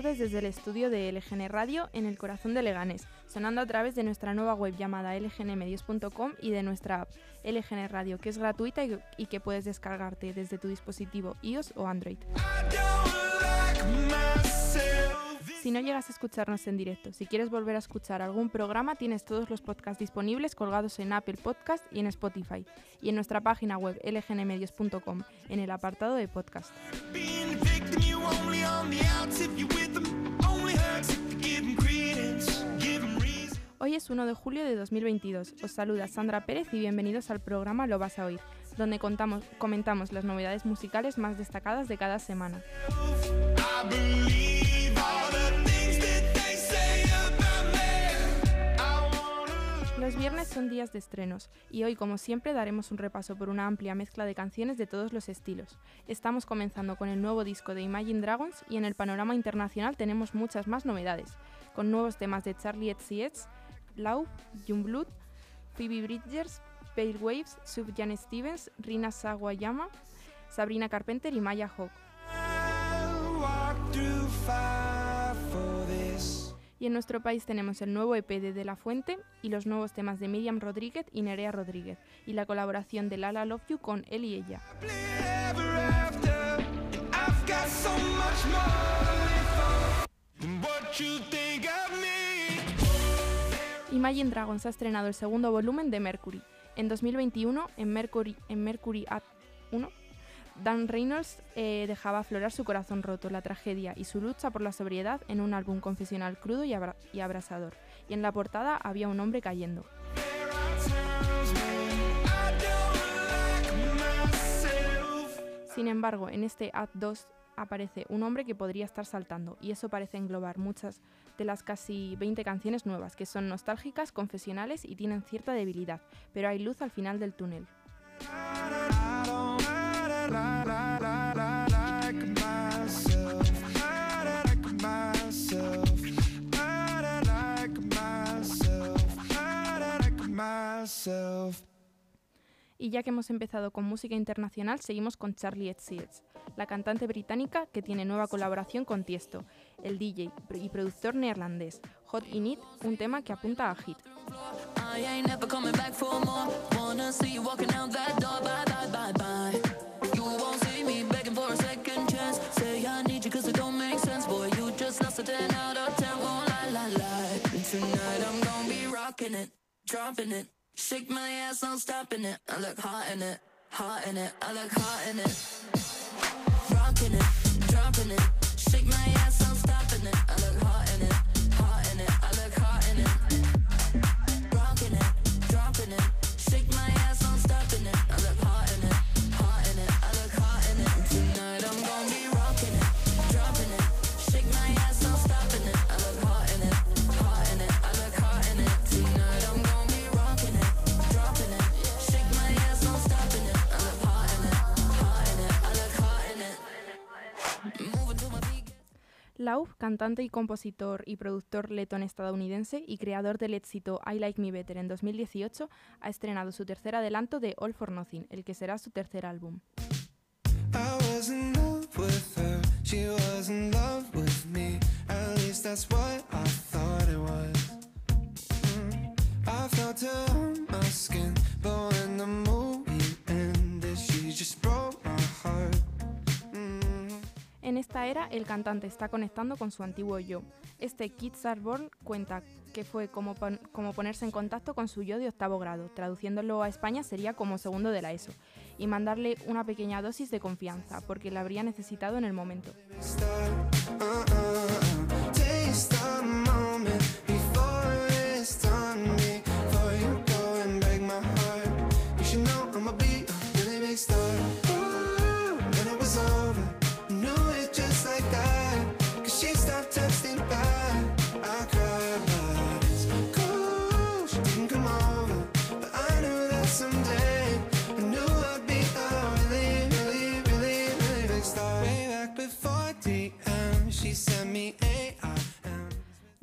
Tardes desde el estudio de LGN Radio en el corazón de Leganés, sonando a través de nuestra nueva web llamada lgnmedios.com y de nuestra app LGN Radio, que es gratuita y, y que puedes descargarte desde tu dispositivo iOS o Android. Si no llegas a escucharnos en directo, si quieres volver a escuchar algún programa, tienes todos los podcasts disponibles colgados en Apple Podcast y en Spotify, y en nuestra página web lgnmedios.com, en el apartado de podcast. Hoy es 1 de julio de 2022. Os saluda Sandra Pérez y bienvenidos al programa Lo vas a oír, donde contamos, comentamos las novedades musicales más destacadas de cada semana. Los viernes son días de estrenos y hoy, como siempre, daremos un repaso por una amplia mezcla de canciones de todos los estilos. Estamos comenzando con el nuevo disco de Imagine Dragons y en el panorama internacional tenemos muchas más novedades, con nuevos temas de Charlie XCX, Love, Blood, Phoebe Bridgers, Pale Waves, Jan Stevens, Rina Sawayama, Sabrina Carpenter y Maya Hawk. Y en nuestro país tenemos el nuevo EP de De La Fuente y los nuevos temas de Miriam Rodríguez y Nerea Rodríguez y la colaboración de Lala Love You con él y ella. Imagine Dragons ha estrenado el segundo volumen de Mercury. En 2021, en Mercury, en Mercury At 1, Dan Reynolds eh, dejaba aflorar su corazón roto, la tragedia y su lucha por la sobriedad en un álbum confesional crudo y, y abrasador. Y en la portada había un hombre cayendo. Sin embargo, en este Ad 2 aparece un hombre que podría estar saltando, y eso parece englobar muchas de las casi 20 canciones nuevas, que son nostálgicas, confesionales y tienen cierta debilidad, pero hay luz al final del túnel. Y ya que hemos empezado con música internacional, seguimos con Charlie XCX, la cantante británica que tiene nueva colaboración con Tiesto, el DJ y productor neerlandés, Hot In It, un tema que apunta a hit. Shake my ass, I'm stopping it. I look hot in it, hot in it. I look hot in it. Rocking it, dropping it. Lauf, cantante y compositor y productor letón estadounidense y creador del éxito I Like Me Better en 2018, ha estrenado su tercer adelanto de All for Nothing, el que será su tercer álbum. En esta era, el cantante está conectando con su antiguo yo. Este Kids Are Born cuenta que fue como, como ponerse en contacto con su yo de octavo grado, traduciéndolo a España sería como segundo de la ESO, y mandarle una pequeña dosis de confianza, porque la habría necesitado en el momento.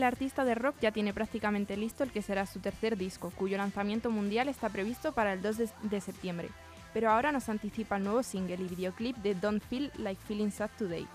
El artista de rock ya tiene prácticamente listo el que será su tercer disco, cuyo lanzamiento mundial está previsto para el 2 de, septiembre. Pero ahora nos anticipa el nuevo single y videoclip de Don't Feel Like Feeling Sad Today.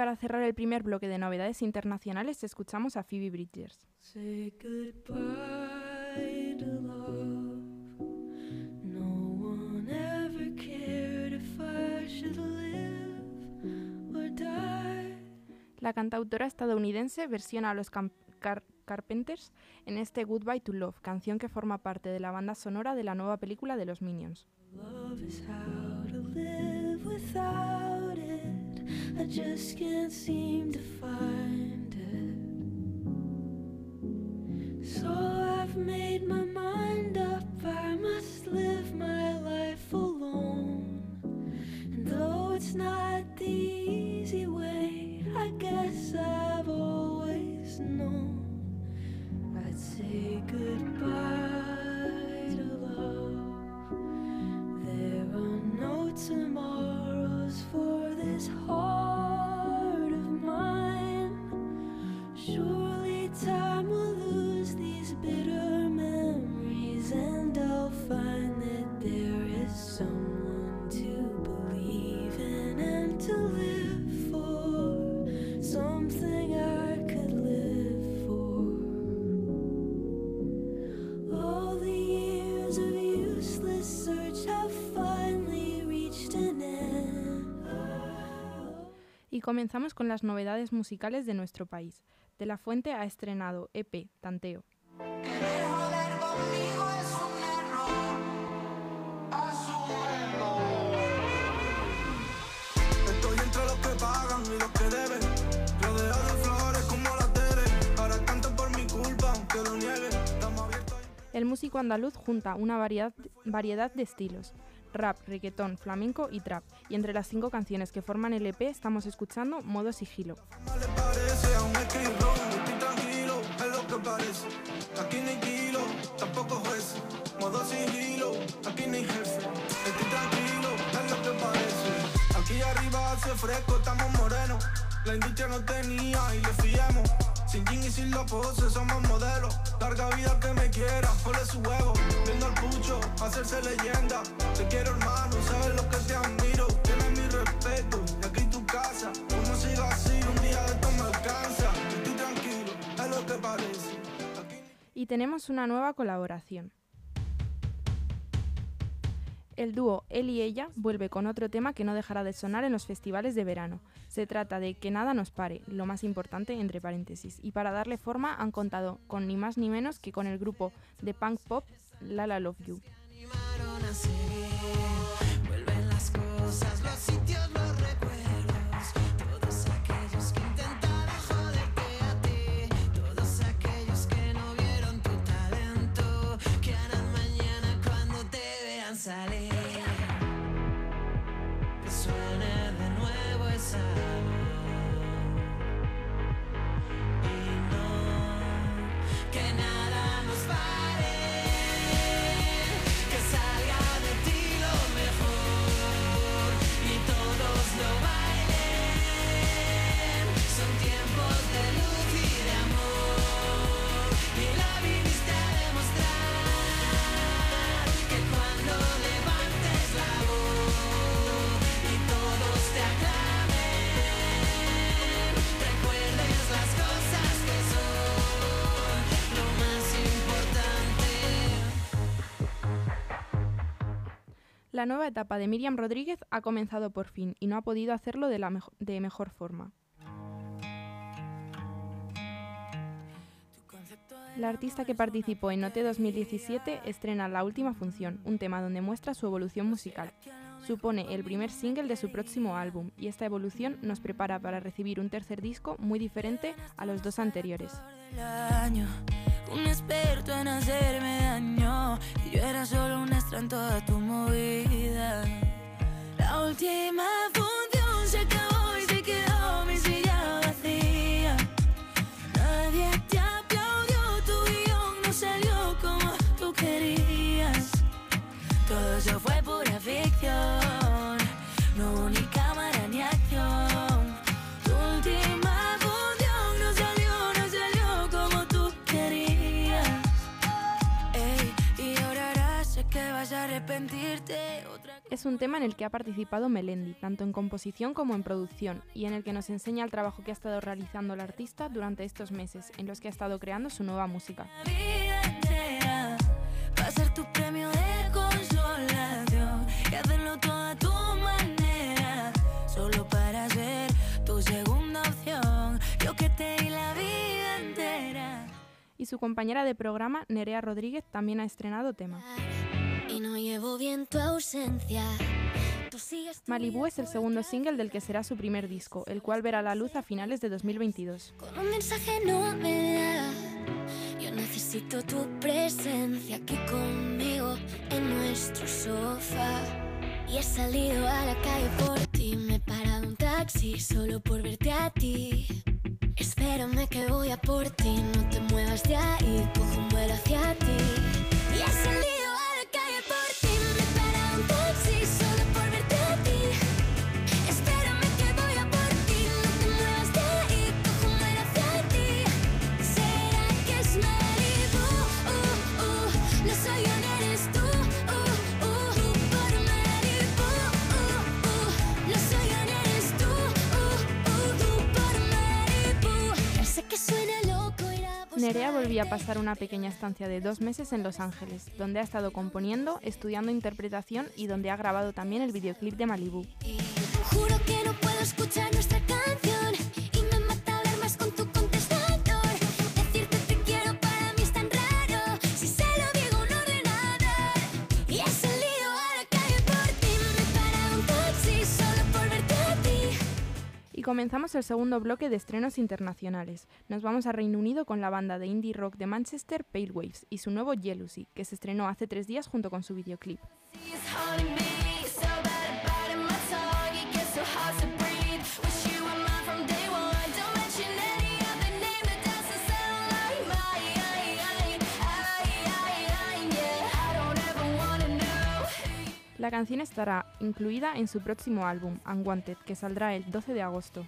Para cerrar el primer bloque de novedades internacionales, escuchamos a Phoebe Bridgers. Say goodbye to love. No one ever cared if I should live or die. La cantautora estadounidense versiona a los Car- Carpenters en este Goodbye to Love, canción que forma parte de la banda sonora de la nueva película de los Minions. Love is how to live. I just can't seem to find it. So I've made my mind up. I must live my life alone. And though it's not Y comenzamos con las novedades musicales de nuestro país. De la Fuente ha estrenado EP Tanteo. Querer joder conmigo es un error. Estoy entre los que pagan y los que deben. Rodeado de flores como las Tere. Ahora cantan por mi culpa, aunque lo nieguen. Estamos abiertos a El músico andaluz junta una variedad, variedad de estilos, rap, reggaetón, flamenco y trap, y entre las cinco canciones que forman el EP estamos escuchando Modo Sigilo. Aquí arriba hace fresco, estamos morenos. La industria no tenía y le fiemos. Sin jean y sin la pose, somos modelos. Larga vida que me quiera, ponle su huevo. Viendo al pucho, hacerse leyenda. Te quiero hermano, sabes lo que te admiro. Tienes mi respeto, y aquí tu casa. Como siga así, un día de esto me alcanza. Estoy tranquilo, es lo que parece. Y tenemos una nueva colaboración. El dúo Él y Ella vuelve con otro tema que no dejará de sonar en los festivales de verano. Se trata de Que nada nos pare, lo más importante entre paréntesis, y para darle forma han contado con ni más ni menos que con el grupo de punk pop Lala Love You. seguir. La nueva etapa de Miriam Rodríguez ha comenzado por fin y no ha podido hacerlo de, mejor forma. La artista que participó en Note 2017 estrena La Última Función, un tema donde muestra su evolución musical. Supone el primer single de su próximo álbum y esta evolución nos prepara para recibir un tercer disco muy diferente a los dos anteriores. Un experto en hacerme daño. Y yo era solo un extra en toda tu movida. La última función se acabó arrepentirte. Otra Es un tema en el que ha participado Melendi, tanto en composición como en producción, y en el que nos enseña el trabajo que ha estado realizando el artista durante estos meses, en los que ha estado creando su nueva música. Y su compañera de programa, Nerea Rodríguez, también ha estrenado tema. Y no llevo bien tu ausencia. Malibu es el segundo single del que será su primer disco, el cual verá la luz a finales de 2022. Con un mensaje no me da. Yo necesito tu presencia aquí conmigo en nuestro sofá. Y he salido a la calle por ti. Me he parado un taxi solo por verte a ti. Espérame que voy a por ti. No te muevas de ahí. Cojo un vuelo hacia ti. Y he salido Nerea volvió a pasar una pequeña estancia de dos meses en Los Ángeles, donde ha estado componiendo, estudiando interpretación y donde ha grabado también el videoclip de Malibu. Y comenzamos el segundo bloque de estrenos internacionales. Nos vamos a Reino Unido con la banda de indie rock de Manchester, Pale Waves, y su nuevo Jealousy, que se estrenó hace tres días junto con su videoclip. La canción estará incluida en su próximo álbum, Unwanted, que saldrá el 12 de agosto.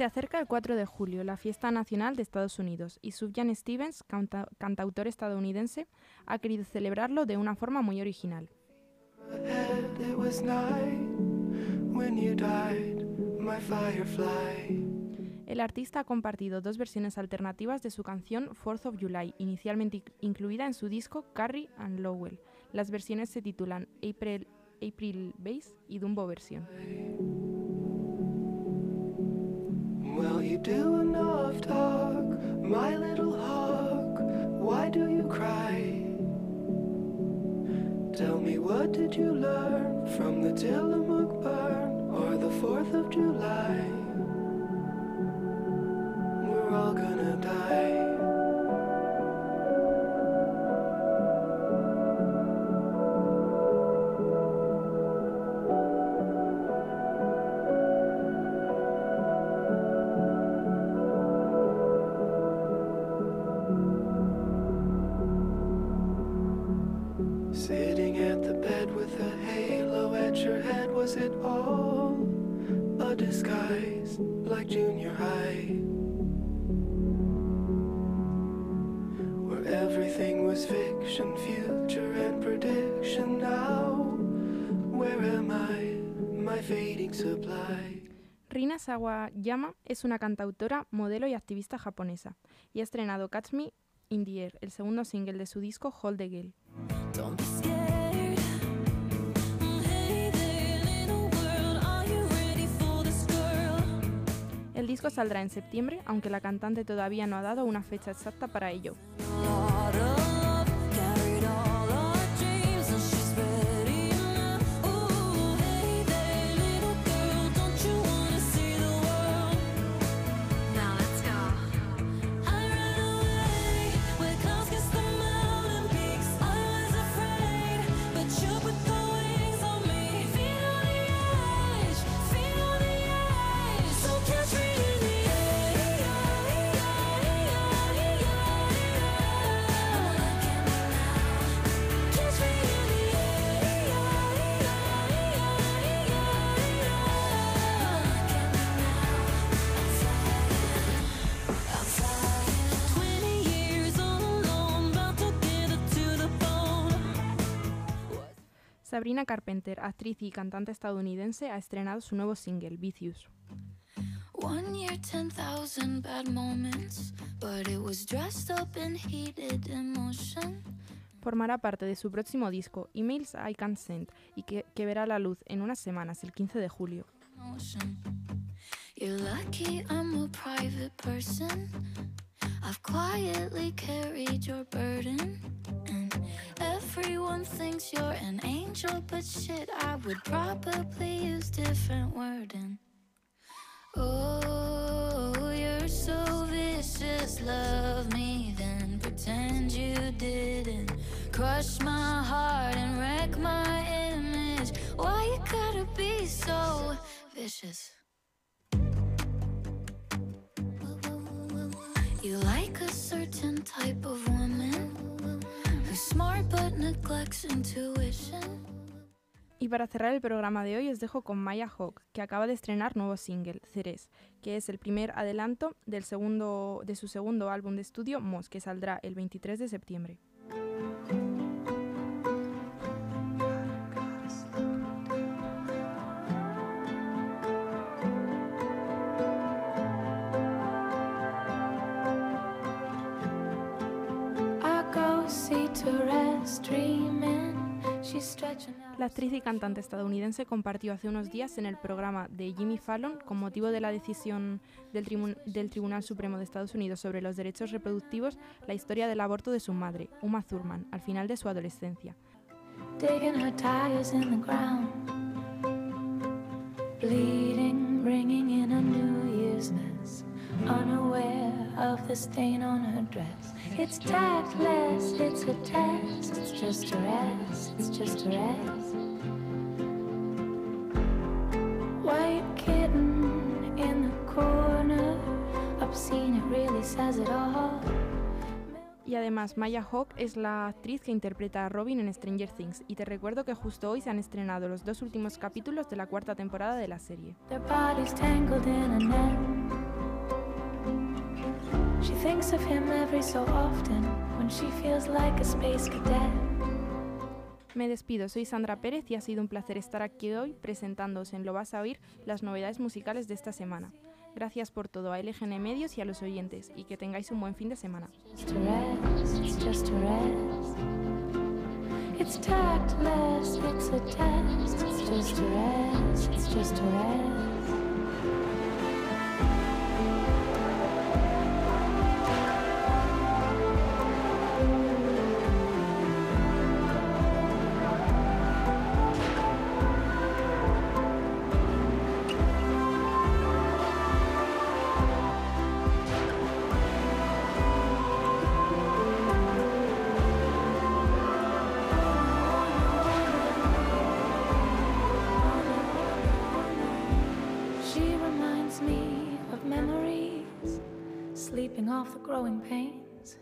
Se acerca el 4 de julio, la fiesta nacional de Estados Unidos, y Sufjan Stevens, canta- cantautor estadounidense, ha querido celebrarlo de una forma muy original. El artista ha compartido dos versiones alternativas de su canción Fourth of July, inicialmente inc- incluida en su disco Carrie and Lowell. Las versiones se titulan April, April Bass y Dumbo Version. Well, you do enough talk, my little hawk. Why do you cry? Tell me, what did you learn from the Tillamook burn or the 4th of July? We're all gonna die. All a disguise like junior high? Where everything was fiction, future, and prediction. Now, where am I? My fading supply. Rina Sawayama es una cantautora, modelo y activista japonesa, y ha estrenado Catch Me in the Air, el segundo single de su disco Hold the Gale. Disco saldrá en septiembre, aunque la cantante todavía no ha dado una fecha exacta para ello. Sabrina Carpenter, actriz y cantante estadounidense, ha estrenado su nuevo single, Vicious. One year, 10,000 bad moments, but it was dressed up in heated emotion. Formará parte de su próximo disco, Emails I Can't Send, y que, que verá la luz en unas semanas, el 15 de julio. I've quietly carried your burden. Everyone thinks you're an angel, but shit, I would probably use different wording. Oh, you're so vicious. Love me, then pretend you didn't. Crush my heart and wreck my image. Why you gotta be so vicious? You like a certain type of woman Y para cerrar el programa de hoy os dejo con Maya Hawk, que acaba de estrenar nuevo single, Ceres, que es el primer adelanto del segundo, de su segundo álbum de estudio, Moss, que saldrá el 23 de septiembre. La actriz y cantante estadounidense compartió hace unos días en el programa de Jimmy Fallon, con motivo de la decisión del, tribu- del Tribunal Supremo de Estados Unidos sobre los derechos reproductivos, la historia del aborto de su madre, Uma Thurman, al final de su adolescencia. Unaware of the stain on her dress. It's tactless, it's a test. It's just a rest, it's just a rest. White kitten in the corner. Obscene, it really says it all. Y además, Maya Hawke es la actriz que interpreta a Robin en Stranger Things, y te recuerdo que justo hoy se han estrenado los dos últimos capítulos de la cuarta temporada de la serie. Their She thinks of him every so often when she feels like a space cadet. Me despido, soy Sandra Pérez y ha sido un placer estar aquí hoy presentándoos en Lo vas a oír las novedades musicales de esta semana. Gracias por todo a LGN Medios y a los oyentes, y que tengáis un buen fin de semana. It's sleeping off the growing pains.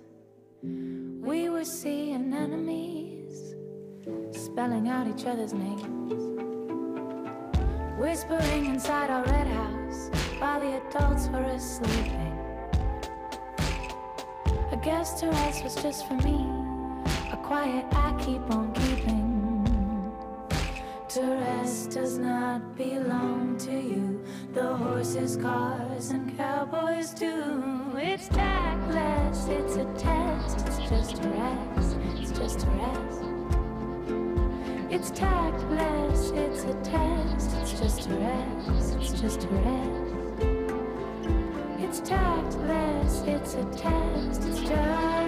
We were seeing enemies, spelling out each other's names. Whispering inside our red house while the adults were asleep. I guess to rest was just for me, a quiet I keep on keeping. Rest does not belong to you. The horses, cars, and cowboys do. It's tactless, it's a test, it's just a rest, it's just a rest. It's tactless, it's a test, it's just a rest, it's just a rest. It's tactless, it's a test, it's just